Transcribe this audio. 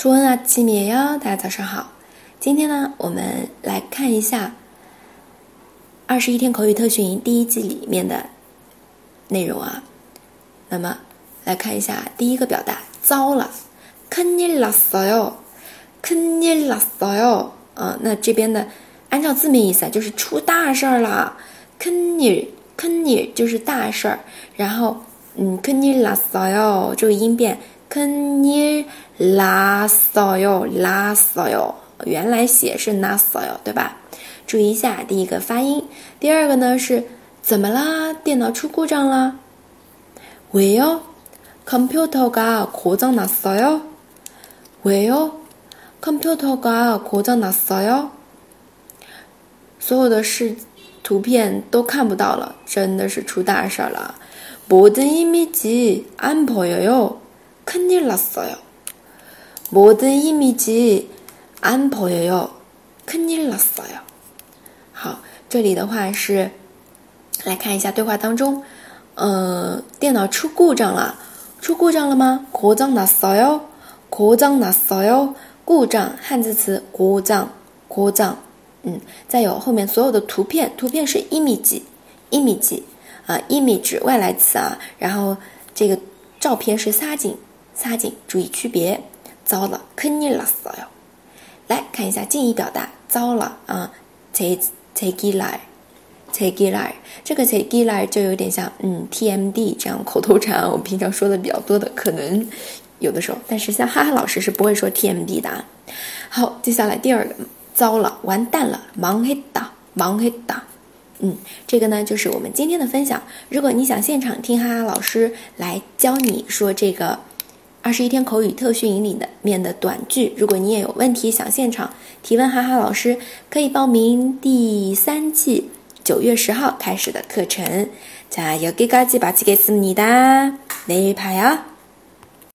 좋은아침이에 요， 大家早上好。今天呢，我们来看一下二十一天口语特训营第一季里面的内容啊。那么来看一下第一个表达，糟了，큰일났어 요， 큰일났어 요。 啊，那这边的按照字面意思啊，就是出大事儿了。큰일큰일就是大事儿，然后嗯，큰일났어 요， 这个音变。 큰일났어 요， 났어 요， 原来写是났어 요， 对吧？注意一下第一个发音。第二个呢是怎么啦？电脑出故障了？왜요컴퓨터가고장났어 요？ 왜요컴퓨터가고장났어 요？ 所有的视图片都看不到了，真的是出大事了。모든이미지안보여 요。 큰일났어 요。 모든이미지안보여 요。 큰일났어 요。 好，这里的话是来看一下对话当中，呃，电脑出故障了，出故障了吗？고장났어 요， 고장났어 요。 故障，汉字词고장 고 장。 嗯，再有后面所有的图片，图片是이미지이미지啊，image 外来词啊，然后这个照片是사진 擦紧，注意区别。糟了，큰일났어 요。 来看一下近义表达，糟了啊，제제기 라， 제기 라， 这个제기라就有点像嗯 TMD 这样口头禅，我们平常说的比较多的，可能有的时候，但是像哈哈老师是不会说 TMD 的。好，接下来第二个，糟了，完蛋了，망했 다， 망했 다。 嗯，这个呢就是我们今天的分享。如果你想现场听哈哈老师来教你说这个。 二十一天口语特训营里的面的短句，如果你也有问题想现场提问哈哈老师，可以报名第三季九月十号开始的课程。자여기까지마치겠습니다내일봐요